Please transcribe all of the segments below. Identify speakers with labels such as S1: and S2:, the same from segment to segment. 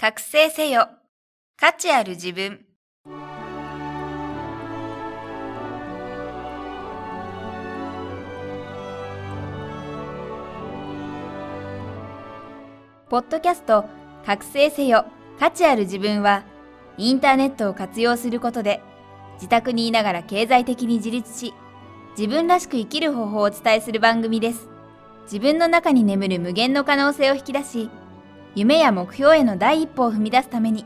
S1: 覚醒せよ。価値ある自分。ポッドキャスト覚醒せよ。価値ある自分は、インターネットを活用することで、自宅にいながら経済的に自立し、自分らしく生きる方法をお伝えする番組です。自分の中に眠る無限の可能性を引き出し、夢や目標への第一歩を踏み出すために、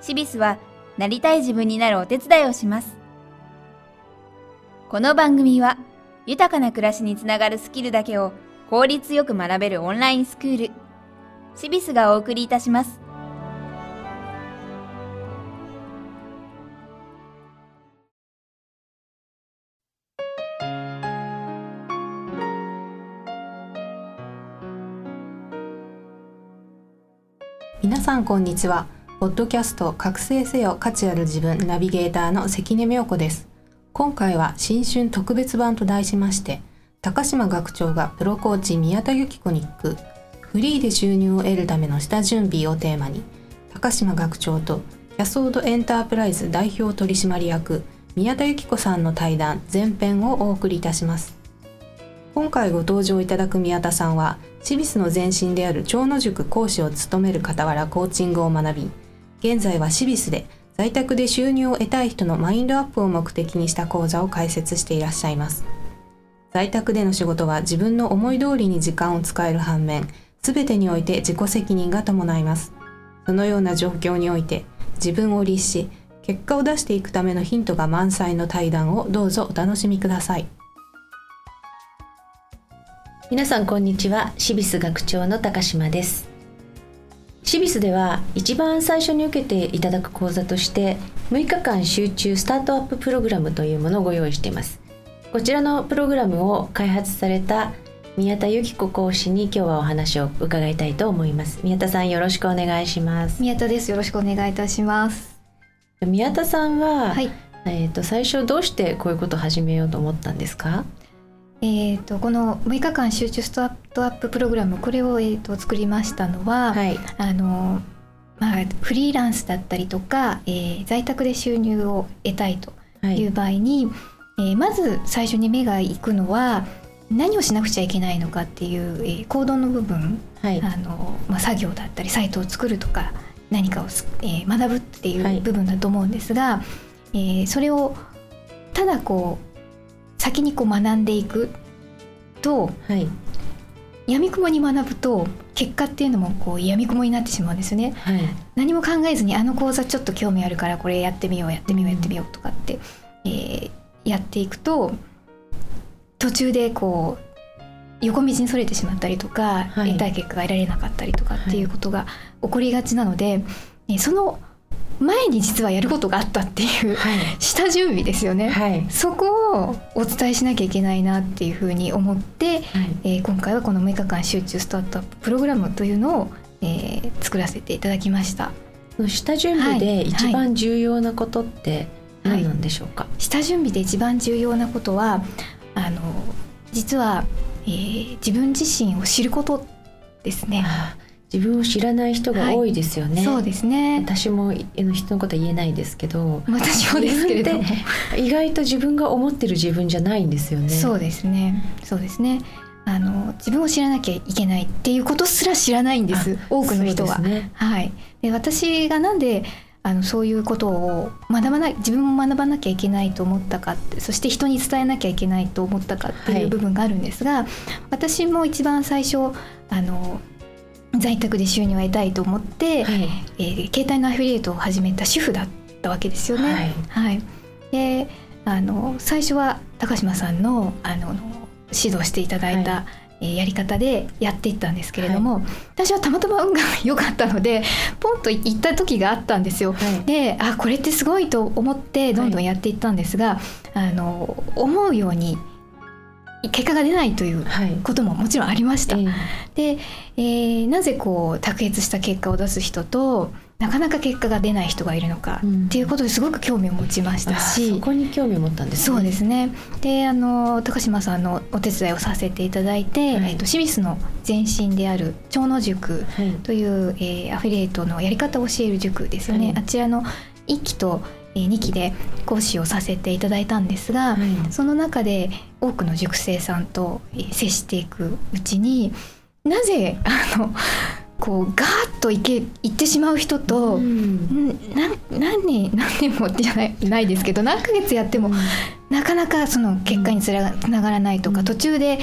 S1: シビスはなりたい自分になるお手伝いをします。この番組は、豊かな暮らしにつながるスキルだけを効率よく学べるオンラインスクール、シビスがお送りいたします。
S2: さんこんにちは。ポッドキャスト覚醒せよ価値ある自分ナビゲーターの関根妙子です。今回は新春特別版と題しまして高島学長がプロコーチ宮田由紀子に行くフリーで収入を得るための下準備をテーマに高島学長とキャソードエンタープライズ代表取締役宮田由紀子さんの対談前編をお送りいたします。今回ご登場いただく宮田さんはシビスの前身である長野塾講師を務める傍らコーチングを学び現在はシビスで在宅で収入を得たい人のマインドアップを目的にした講座を開設していらっしゃいます。在宅での仕事は自分の思い通りに時間を使える反面全てにおいて自己責任が伴います。そのような状況において自分を律し結果を出していくためのヒントが満載の対談をどうぞお楽しみください。
S3: 皆さんこんにちは。シビス学長の高島です。シビスでは一番最初に受けていただく講座として6日間集中スタートアッププログラムというものをご用意しています。こちらのプログラムを開発された宮田由紀子講師に今日はお話を伺いたいと思います。宮田さんよろしくお願いします。
S4: 宮田です。よろしくお願いいたします。
S3: 宮田さんは、
S4: はい。
S3: えー、と最初どうしてこういうことを始めようと思ったんですか？
S4: えー、とこの6日間集中スタートアッププログラムこれを、えー、と作りましたのは、
S3: はい。
S4: あのまあ、フリーランスだったりとか、えー在宅で収入を得たいと
S3: はい。
S4: いう場合に、えーまず最初に目が行くのは何をしなくちゃいけないのかっていう、えー行動の部分、
S3: はい。
S4: あのまあ、作業だったりサイトを作るとか何かをす、えー学ぶってい
S3: はい。う
S4: 部分だと思うんですが、えーそれをただこう先にこう学んでいく。と
S3: はい。
S4: 闇雲に学ぶと結果っていうのもこう闇雲になってしまうんですよね。
S3: はい。
S4: 何も考えずにあの講座ちょっと興味あるからこれやってみようやってみようやってみようとかって、えーやっていくと途中でこう横道にそれてしまったりとか、
S3: はい。
S4: 得たい結果が得られなかったりとかっていうことが起こりがちなので、えーその前に実はやることがあったっていう
S3: はい。
S4: 下準備ですよね。
S3: はい。
S4: そこをお伝えしなきゃいけないなっていうふうに思って、えー今回はこの6日間集中スタートアッププログラムというのを、えー作らせていただきました。
S3: 下準備で一番重要なことって何なんでしょうか？
S4: 下準備で一番重要なことはあの実は、えー自分自身を知ることですね。
S3: 自分を知らない人が多いですよね。
S4: そうですね。
S3: 私も人のことは言えないですけど、
S4: 私もですけれども
S3: 意外と自分が思ってる自分じゃないんですよね。
S4: そうですね。そうですね。あの自分を知らなきゃいけないっていうことすら知らないんです。多くの人は。
S3: ね
S4: はい。で私がなんであのそういうことを学ばない自分も学ばなきゃいけないと思ったかってそして人に伝えなきゃいけないと思ったかって
S3: はいいう
S4: 部分があるんですが、私も一番最初あの在宅で収入を得たいと思って、
S3: はい。
S4: えー携帯のアフィリエイトを始めた主婦だったわけですよね。はい。であの最初は高島さんのあの指導していただいた、
S3: は
S4: えーやり方でやっていったんですけれども、私はたまたま運が良かったのでポンと行った時があったんですよ。
S3: はい。
S4: であこれってすごいと思ってどんどんやっていったんですが、あの思うように結果が出ないという
S3: はい。
S4: ことももちろんありました。
S3: ええ。
S4: で、えーなぜこう卓越した結果を出す人となかなか結果が出ない人がいるのか
S3: うん。
S4: っていうことですごく興味を持ちました
S3: あ
S4: し、
S3: そこに興味を持ったんですね。
S4: そうですね。であの高島さんのお手伝いをさせていただいて、
S3: はい。
S4: えっと、シビスの前身である長野塾
S3: はい。
S4: という、えーアフィリエイトのやり方を教える塾ですよね、
S3: はい。
S4: あちらの1期と、え2期で講師をさせていただいたんですが、
S3: はい。
S4: その中で多くの塾生さんとえー接していくうちになぜあのこうガーッといけいってしまう人と、
S3: うん。
S4: 何年何年もじゃないないですけど何ヶ月やってもなかなかその結果につながらないとか、
S3: うん。
S4: 途中で、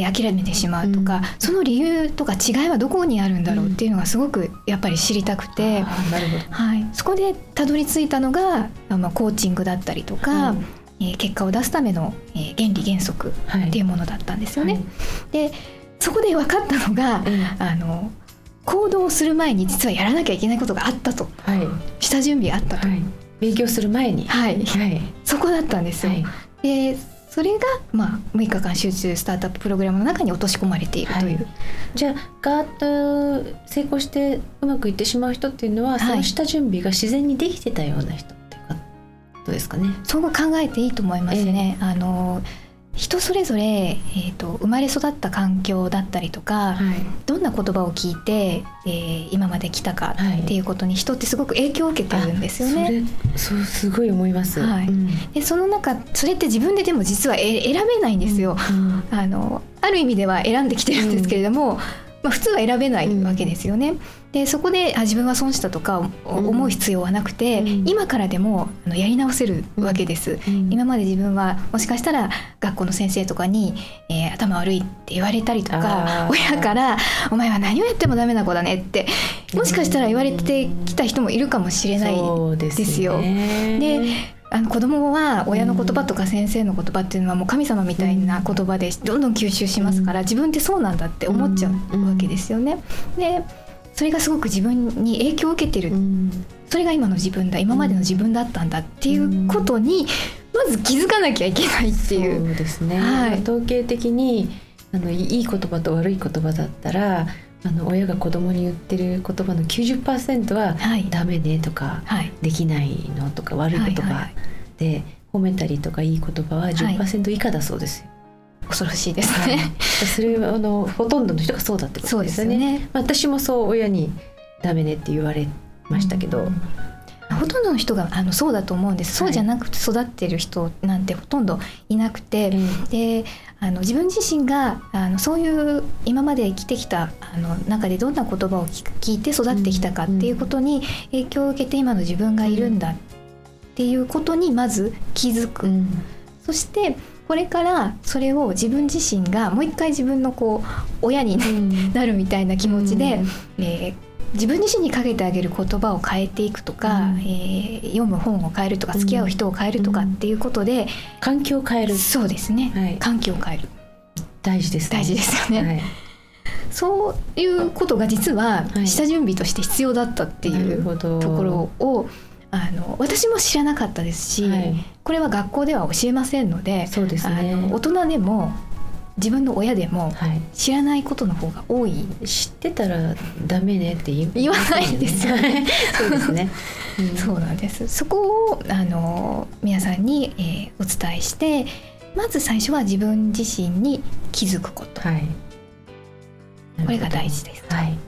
S4: えー諦めてしまうとか、
S3: うん。
S4: その理由とか違いはどこにあるんだろうっていうのがすごくやっぱり知りたくて、
S3: あーなるほど。
S4: はい、そこでたどり着いたのが、あまあ、コーチングだったりとか、
S3: はい
S4: えー結果を出すための、えー原理原則
S3: はい。
S4: っていうものだったんですよね。
S3: はい。
S4: でそこで分かったのが、
S3: え
S4: あの行動する前に実はやらなきゃいけないことがあったと。
S3: えはい。
S4: 下準備あったと、
S3: はい。勉強する前に。
S4: はい。
S3: はい。
S4: そこだったんですよ。
S3: はい。
S4: でそれが、まあ、6日間集中スタートアッププログラムの中に落とし込まれているという、
S3: はいじゃあガーッと成功してうまくいってしまう人っていうのは、
S4: い
S3: その下準備が自然にできてたような人っていうことですかね。
S4: そう考えていいと思いますね。あの人それぞれ、えー、と生まれ育った環境だったりとか、
S3: はい
S4: どんな言葉を聞いて、えー今まで来たか
S3: はい
S4: っていうことに人ってすごく影響を受けてるんですよね。
S3: あそれすごい思います。
S4: はい
S3: うん
S4: でその中それって自分ででも実はえ選べないんですよ。
S3: うん
S4: あのある意味では選んできてるんですけれども、まあ、普通は選べない
S3: うん
S4: わけですよね。でそこであ自分は損したとか思う必要はなくて、
S3: うん。
S4: 今からでもあのやり直せるわけです。
S3: うん。
S4: 今まで自分はもしかしたら学校の先生とかに、えー頭悪いって言われたりとか親から「お前は何をやってもダメな子だね」ってもしかしたら言われてきた人もいるかもしれない
S3: です
S4: よ。
S3: ね。
S4: であの子供は親の言葉とか先生の言葉っていうのはもう神様みたいな言葉でどんどん吸収しますから、自分ってそうなんだって思っちゃうわけですよね。でそれがすごく自分に影響を受けてる、
S3: うん。
S4: それが今の自分だ。今までの自分だったんだっていうことにまず気づかなきゃいけないっていう。
S3: そうですね、
S4: はい。
S3: 統計的にあのいい言葉と悪い言葉だったらあの親が子供に言ってる言葉の90%は
S4: はい「
S3: ダメね」とか
S4: はい「
S3: できないの」とか悪い言葉。で褒めたりとかいい言葉は10%以下だそうですよ。
S4: 恐ろしいです
S3: はい。
S4: ね。
S3: それはあのほとんどの人がそうだってことですよね。
S4: ね。
S3: まあ私もそう親に「ダメね」って言われましたけど、
S4: ほとんどの人があのそうだと思うんです、
S3: はい。
S4: そうじゃなくて育ってる人なんてほとんどいなくて、であの自分自身があのそういう今まで生きてきたあの中でどんな言葉を聞いて育ってきたかっていうことに影響を受けて今の自分がいるんだっていうことにまず気づく、
S3: うん。
S4: そしてこれからそれを自分自身がもう一回自分のこう親になるみたいな気持ちで、えー自分自身にかけてあげる言葉を変えていくとか、
S3: うん。
S4: えー読む本を変えるとか付き合う人を変えるとかっていうことで、
S3: 環境を変える。
S4: そうですね、
S3: はい。
S4: 環境を変える。
S3: 大事ですね。
S4: 大事ですよね、
S3: はい。
S4: そういうことが実は
S3: はい。
S4: 下準備として必要だったって
S3: な
S4: いうところをあの私も知らなかったですし、
S3: はい
S4: これは学校では教えませんので
S3: そうですね
S4: あの大人でも自分の親でも
S3: はい
S4: 知らないことの方が多い
S3: 知ってたらダメねって言
S4: 言わないですよね。
S3: そうですね。う ん
S4: そうなんです。そこをあの皆さんに、えーお伝えして、まず最初は自分自身に気づくこと。
S3: はい。
S4: これが大事です。
S3: はい。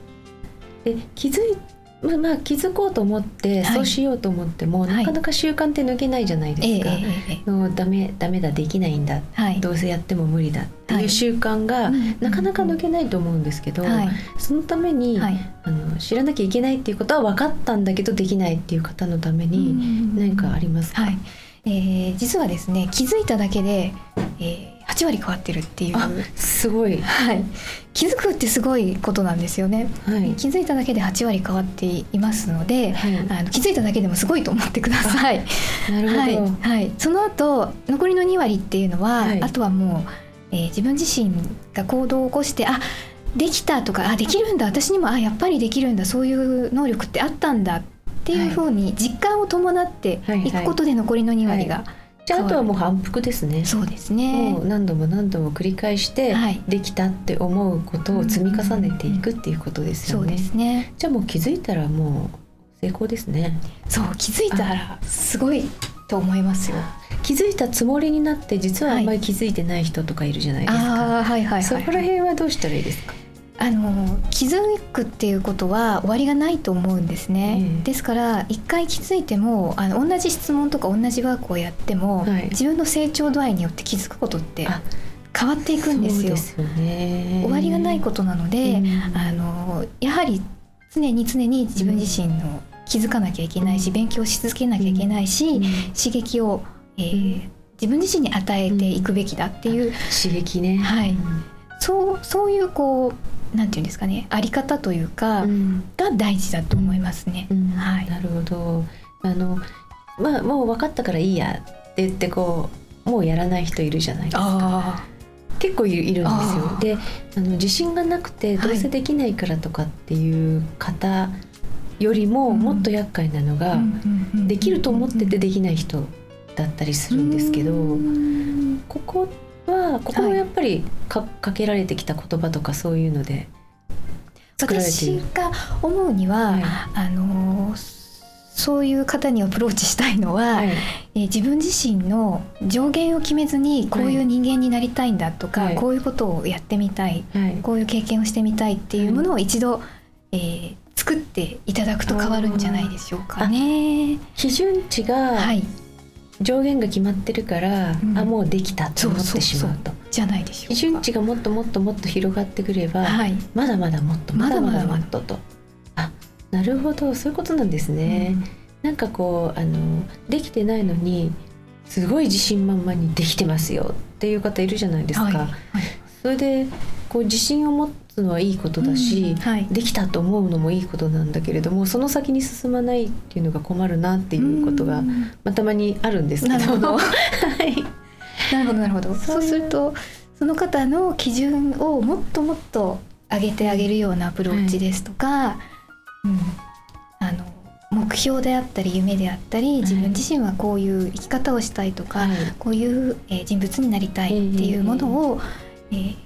S3: で気づいまあまあ気づこうと思って、
S4: はい
S3: そうしようと思っても、
S4: はい
S3: なかなか習慣って抜けないじゃない
S4: ええ
S3: ですか。
S4: ええええ
S3: もうダメダメだできないんだ。
S4: はい。
S3: どうせやっても無理だって
S4: はいいう
S3: 習慣が、
S4: うん
S3: なかなか抜けないと思うんですけど、
S4: はい
S3: そのために、
S4: はい。
S3: あの知らなきゃいけないっていうことは分かったんだけどできないっていう方のために何かありますか、
S4: はい。えー実はですね、気づいただけで、えー、8割変わってるっていう。
S3: あすごい、
S4: はい。気づくってすごいことなんですよね。
S3: はい。
S4: 気づいただけで8割変わっていますので、
S3: はい。
S4: あの気づいただけでもすごいと思ってください。
S3: なるほど、
S4: はい、はい、その後残りの2割っていうのは、
S3: はい。
S4: あとはもう、えー自分自身が行動を起こしてあできたとかあできるんだ。私にもあやっぱりできるんだ。そういう能力ってあったんだ。っていうふうに実感を伴っていくことで残りの2割が
S3: じゃああとはもう反復ですね
S4: そうですね
S3: もう何度も何度も繰り返して
S4: はい
S3: できたって思うことを積み重ねていくっていうことですよね。
S4: そうですね
S3: じゃあもう気づいたらもう成功ですね。
S4: そう気づいたらすごいと思いますよ
S3: 気づいたつもりになって実はあんまり気づいてない人とかいるじゃないですか。
S4: ああはいはいはい、
S3: そこら辺はどうしたらいいですか？
S4: あの気づくっていうことは終わりがないと思うんですね、
S3: ええ
S4: ですから一回気づいてもあの同じ質問とか同じワークをやっても、
S3: はい。
S4: 自分の成長度合いによって気づくことって
S3: あ
S4: 変わっていくんですよ。
S3: すよね。
S4: 終わりがないことなので、
S3: うん。
S4: あのやはり常に常に自分自身の気づかなきゃいけないし、
S3: うん。
S4: 勉強し続けなきゃいけないし、
S3: うん。
S4: 刺激を、えー自分自身に与えていくべきだっていう、
S3: 刺激ね。
S4: はい。そうそういうこうなんていうんですかねあり方というか、
S3: うん。
S4: が大事だと思いますね。
S3: うん。
S4: はい。
S3: なるほど。あのまあもう分かったからいいやって言ってこうもうやらない人いるじゃないですか。
S4: あ
S3: 結構いるんですよ。であの自信がなくてどうせできないからとかっていう方よりも
S4: うん。
S3: もっと厄介なのが、
S4: あ、
S3: できると思ってて
S4: で
S3: できない人だったりするんですけど、ここはここもやっぱりか,、かけられてきた言葉とかそういうので。
S4: 私が思うには、
S3: はい。
S4: あのーそういう方にアプローチしたいのは、
S3: はい。
S4: えー自分自身の上限を決めずにこういう人間になりたいんだとか、
S3: はい。
S4: こういうことをやってみたい
S3: はい。
S4: こういう経験をしてみたいっていうものを一度、えー作っていただくと変わるんじゃないでしょうかね。
S3: 基準値
S4: は
S3: が
S4: い、
S3: 上限が決まってるから、
S4: うん
S3: あもうできたと思ってしまうと。
S4: じゃないでしょうか。
S3: 基準値がもっともっともっと広がってくれば、
S4: はい、
S3: まだまだもっとまだまだもっとと。あなるほどそういうことなんですね。なんかこうあのできてないのにすごい自信満々にできてますよっていう方いるじゃないですか。
S4: はいはい
S3: それでこう自信を持つのはいいことだし、
S4: うんはい。
S3: できたと思うのもいいことなんだけれどもその先に進まないっていうのが困るなっていうことが、
S4: うん。
S3: まあ、たまにあるんですけど。
S4: なるほど。
S3: はい。
S4: なるほどなるほど。
S3: そう
S4: するとその方の基準をもっともっと上げてあげるようなアプローチですとか、うん、あの目標であったり夢であったり自分自身はこういう生き方をしたいとか、
S3: はい。
S4: こういう、えー人物になりたいっていうものを、えー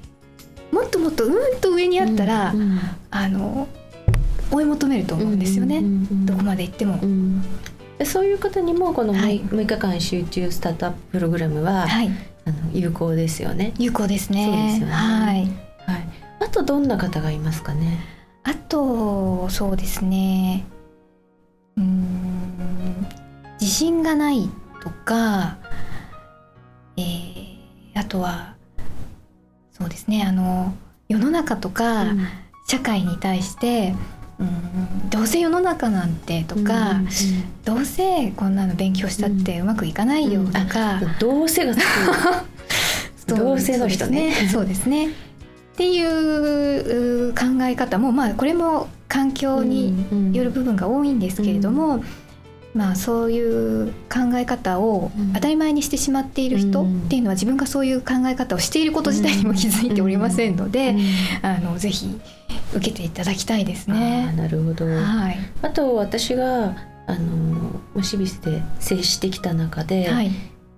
S4: もっともっとうんと上にあったら、
S3: うん
S4: あの追い求めると思うんですよね、
S3: うんうんうん
S4: どこまで行っても。
S3: うんでそういう方にもこの 6,、
S4: はい
S3: 6日間集中スタートアッププログラムは、
S4: はい、
S3: あの有効ですよね。
S4: 有効ですね。
S3: そうですよね
S4: はい。
S3: はい。あとどんな方がいますかね？
S4: あとそうですねうーん自信がないとか、えーあとはそうですね。あの世の中とか、
S3: うん。
S4: 社会に対してうんどうせ世の中なんてとか、
S3: うん
S4: どうせこんなの勉強したってうまくいかないよとか、
S3: どうせが どうせの人ね。
S4: そうですね。っていうう考え方もまあこれも環境による部分が多いんですけれども、まあそういう考え方を
S3: うん。
S4: 当たり前にしてしまっている人
S3: うん。
S4: っていうのは自分がそういう考え方をしていること自体にも気づいておりませんので、
S3: うん。
S4: あのぜひ受けていただきたいですね。
S3: なるほど。
S4: はい、
S3: あと私があのシビスで接してきた中で、
S4: はい、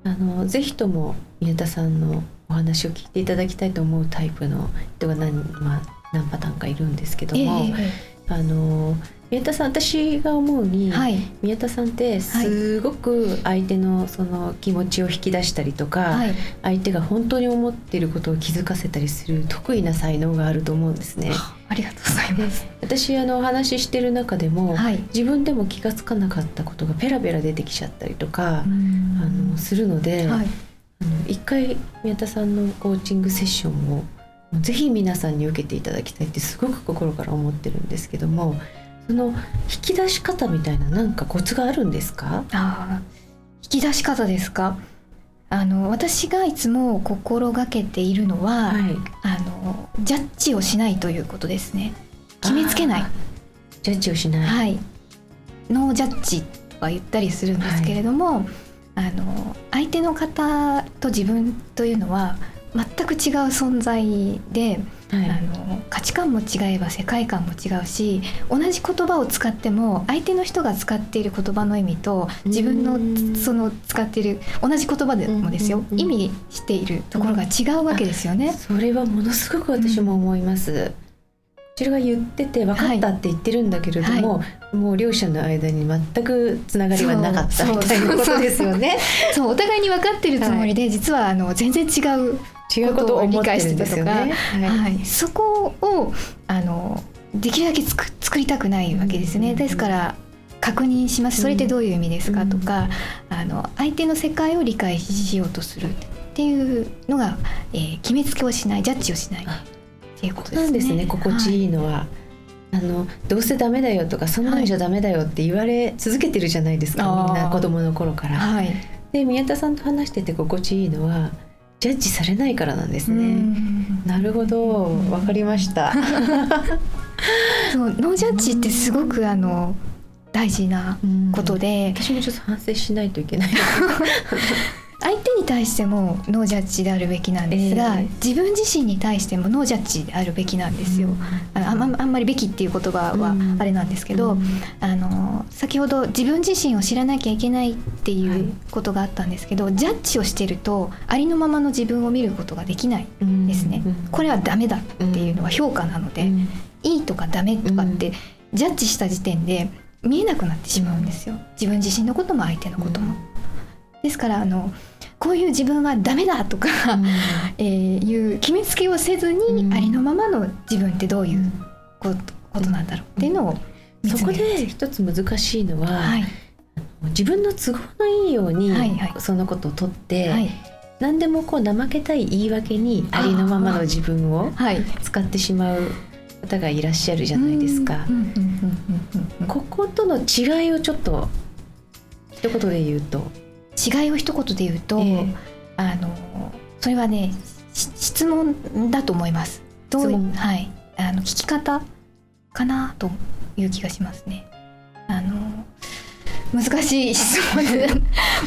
S3: あのぜひとも宮田さんのお話を聞いていただきたいと思うタイプの人が何,、まあ、何パターンかいるんですけど
S4: え
S3: も、
S4: え
S3: あの宮田さん私が思うに、
S4: はい、
S3: 宮田さんってすごく相手のその気持ちを引き出したりとか、
S4: はい、
S3: 相手が本当に思っていることを気づかせたりする得意な才能があると思うんですね。
S4: ありがとうございます。
S3: 私あのお話ししてる中でも、
S4: はい、
S3: 自分でも気がつかなかったことがペラペラ出てきちゃったりとか、あのするので、
S4: はい、
S3: あの一回宮田さんのコーチングセッションをぜひ皆さんに受けていただきたいってすごく心から思ってるんですけどもその引き出し方みたいななんかコツがあるんですか？
S4: あー引き出し方ですか？あの私がいつも心がけているのは、
S3: はい。
S4: あのジャッジをしないということですね。決めつけない。
S3: ジャッジをしない、
S4: はい。ノージャッジとか言ったりするんですけれども、あの相手の方と自分というのは全全く違う存在で、
S3: はい
S4: あの価値観も違えば世界観も違うし同じ言葉を使っても相手の人が使っている言葉の意味と自分の
S3: うん
S4: その使っている同じ言葉でもですよ、
S3: うんうんうん
S4: 意味しているところが違うわけですよね。
S3: それはものすごく私も思います。こちらが言ってて分かったって言ってるんだけれども、もう両者の間に全くつながりはなかった
S4: そう
S3: みたいなことですよね。
S4: そうお互いに分かってるつもりで、実はあの全然違う
S3: 違うことを思ってるんですよね。はい
S4: はい、そこをあのできるだけつく作りたくないわけですね。
S3: うん
S4: ですから確認します。それってどういう意味ですか、
S3: うん
S4: とか、あの相手の世界を理解しようとするっていうのが、えー決めつけをしない、ジャッジをしないっていうことですね。
S3: なんですね心地いいのは。あのどうせダメだよとかそんなんじゃダメだよって言われ続けてるじゃないですか、
S4: あー
S3: みんな子供の頃から。
S4: はい。はい。
S3: で宮田さんと話してて心地いいのはジャッジされないからなんです
S4: う
S3: ね。
S4: ん
S3: なるほどわかりました。
S4: そうノージャッジってすごくあの大事なことで、
S3: 私もちょっと反省しないといけない。
S4: 相手に対してもノージャッジであるべきなんですが、
S3: ええ。
S4: 自分自身に対してもノージャッジであるべきなんですよ。あのあんまあんまり「べき」っていう言葉は
S3: うん。
S4: あれなんですけど、
S3: うん。
S4: あの先ほど自分自身を知らなきゃいけないって
S3: はい。
S4: いうことがあったんですけど、ジャッジをしてるとありのままの自分を見ることができない
S3: うん
S4: ですね。
S3: うん。
S4: これはダメだっていうのは評価なので、
S3: うん。
S4: いいとかダメとかってジャッジした時点で見えなくなってしまうんですよ。自分自身のことも相手のことも。ですからあのこういう自分はダメだとか、えーいう決めつけをせずに、
S3: うん。
S4: ありのままの自分ってどういうことことなんだろうっていうのを見
S3: そこ
S4: つめる。
S3: で一つ難しいのは、
S4: はい。
S3: 自分の都合のいいようにそのことを取って、
S4: はい。
S3: 何でもこう怠けたい言い訳にありのままの自分を
S4: はい。
S3: 使ってしまう方がいらっしゃるじゃないですか。
S4: うんうんうんうんうんうん。
S3: こことの違いをちょっと一言で言うと、
S4: 違いを一言で言うと、
S3: ええ
S4: あのそれはねし質問だと思います。どうい
S3: 質問
S4: はいあの聞き方かなという気がしますね。あの難しい質問で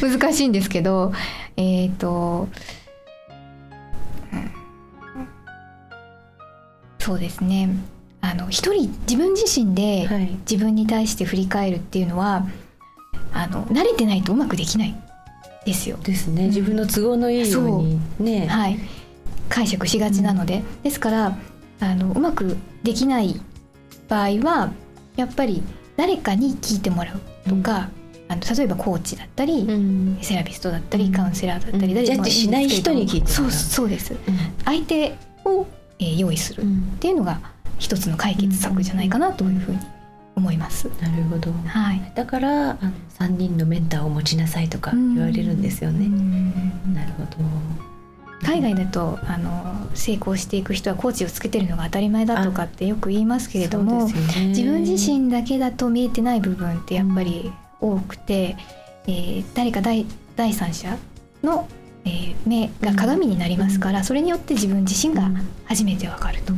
S4: 難しいんですけど、えっ、と、うんそうですね。あの一人自分自身で
S3: はい
S4: 自分に対して振り返るっていうのはあの慣れてないとうまくできないですよ。
S3: ですね、自分の都合のいいようにね、
S4: はい、解釈しがちなので、ですからあのうまくできない場合はやっぱり誰かに聞いてもらうとか、あの例えばコーチだったり、
S3: うん。
S4: セラピストだったり、
S3: うん。
S4: カウンセラーだったり、
S3: うん。
S4: 誰でも
S3: ジャッジしない人に聞いて
S4: そうそうです。相手を、えー用意するっ
S3: うん。
S4: ていうのが一つの解決策じゃないかなというふうに思います。
S3: なるほど。
S4: はい、
S3: だからあの3人のメンターを持ちなさいとか言われるんですよね。なるほど。
S4: 海外だとあの成功していく人はコーチをつけてるのが当たり前だとかってよく言いますけれども、
S3: ね
S4: 自分自身だけだと見えてない部分ってやっぱり多くて、えー誰か第第三者の、えー目が鏡になりますから、それによって自分自身が初めてわかると、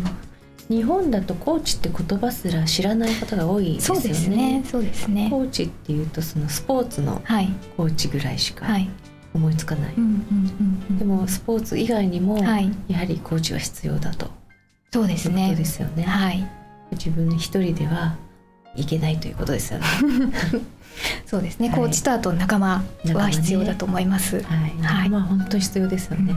S3: 日本だとコーチって言葉すら知らない方が多いですよね。
S4: そうですね。そうですね。
S3: コーチっていうとそのスポーツの
S4: はい。
S3: コーチぐらいしか
S4: はい。
S3: 思いつかない。でもスポーツ以外にも
S4: はい。
S3: やはりコーチは必要だと。
S4: そうですね。
S3: ですよね。
S4: はい。
S3: 自分一人ではいけないということですよね。
S4: そうですね、
S3: はい。
S4: コーチとあと仲間は必要だと思います、
S3: はい。
S4: はい。
S3: まあ本当に必要ですよね。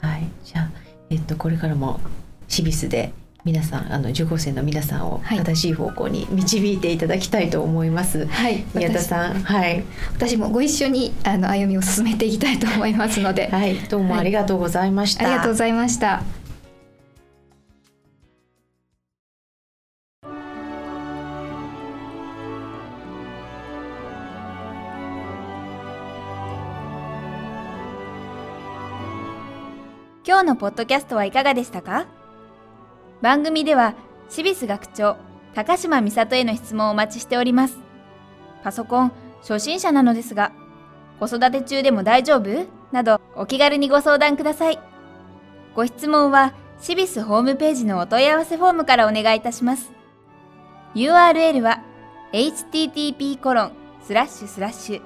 S3: はい。じゃあえっとこれからもシビスで皆さんあの受講生の皆さんを
S4: はい。
S3: 正しい方向に導いていただきたいと思います。
S4: はい。
S3: 宮田さん、はい、
S4: 私もご一緒にあの歩みを進めていきたいと思いますので、
S3: はい、どうもありがとうございました。
S4: ありがとうございました。
S1: 今日のポッドキャストはいかがでしたか？番組では、シビス学長、高島美里への質問をお待ちしております。パソコン、初心者なのですが、子育て中でも大丈夫？など、お気軽にご相談ください。ご質問は、シビスホームページのお問い合わせフォームからお願いいたします。URL は、http コロンスラッシュスラッシュ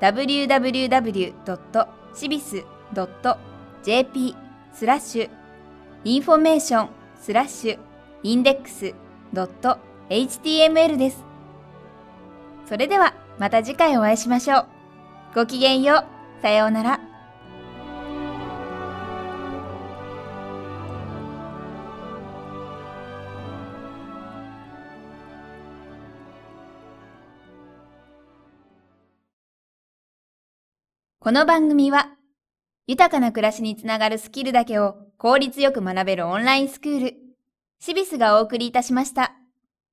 S1: www.cibis.jp スラッシュインフォメーションスラッシュインデックスドット html です。それではまた次回お会いしましょう。ごきげんよう。さようなら。この番組は、豊かな暮らしにつながるスキルだけを効率よく学べるオンラインスクール、シビスがお送りいたしました。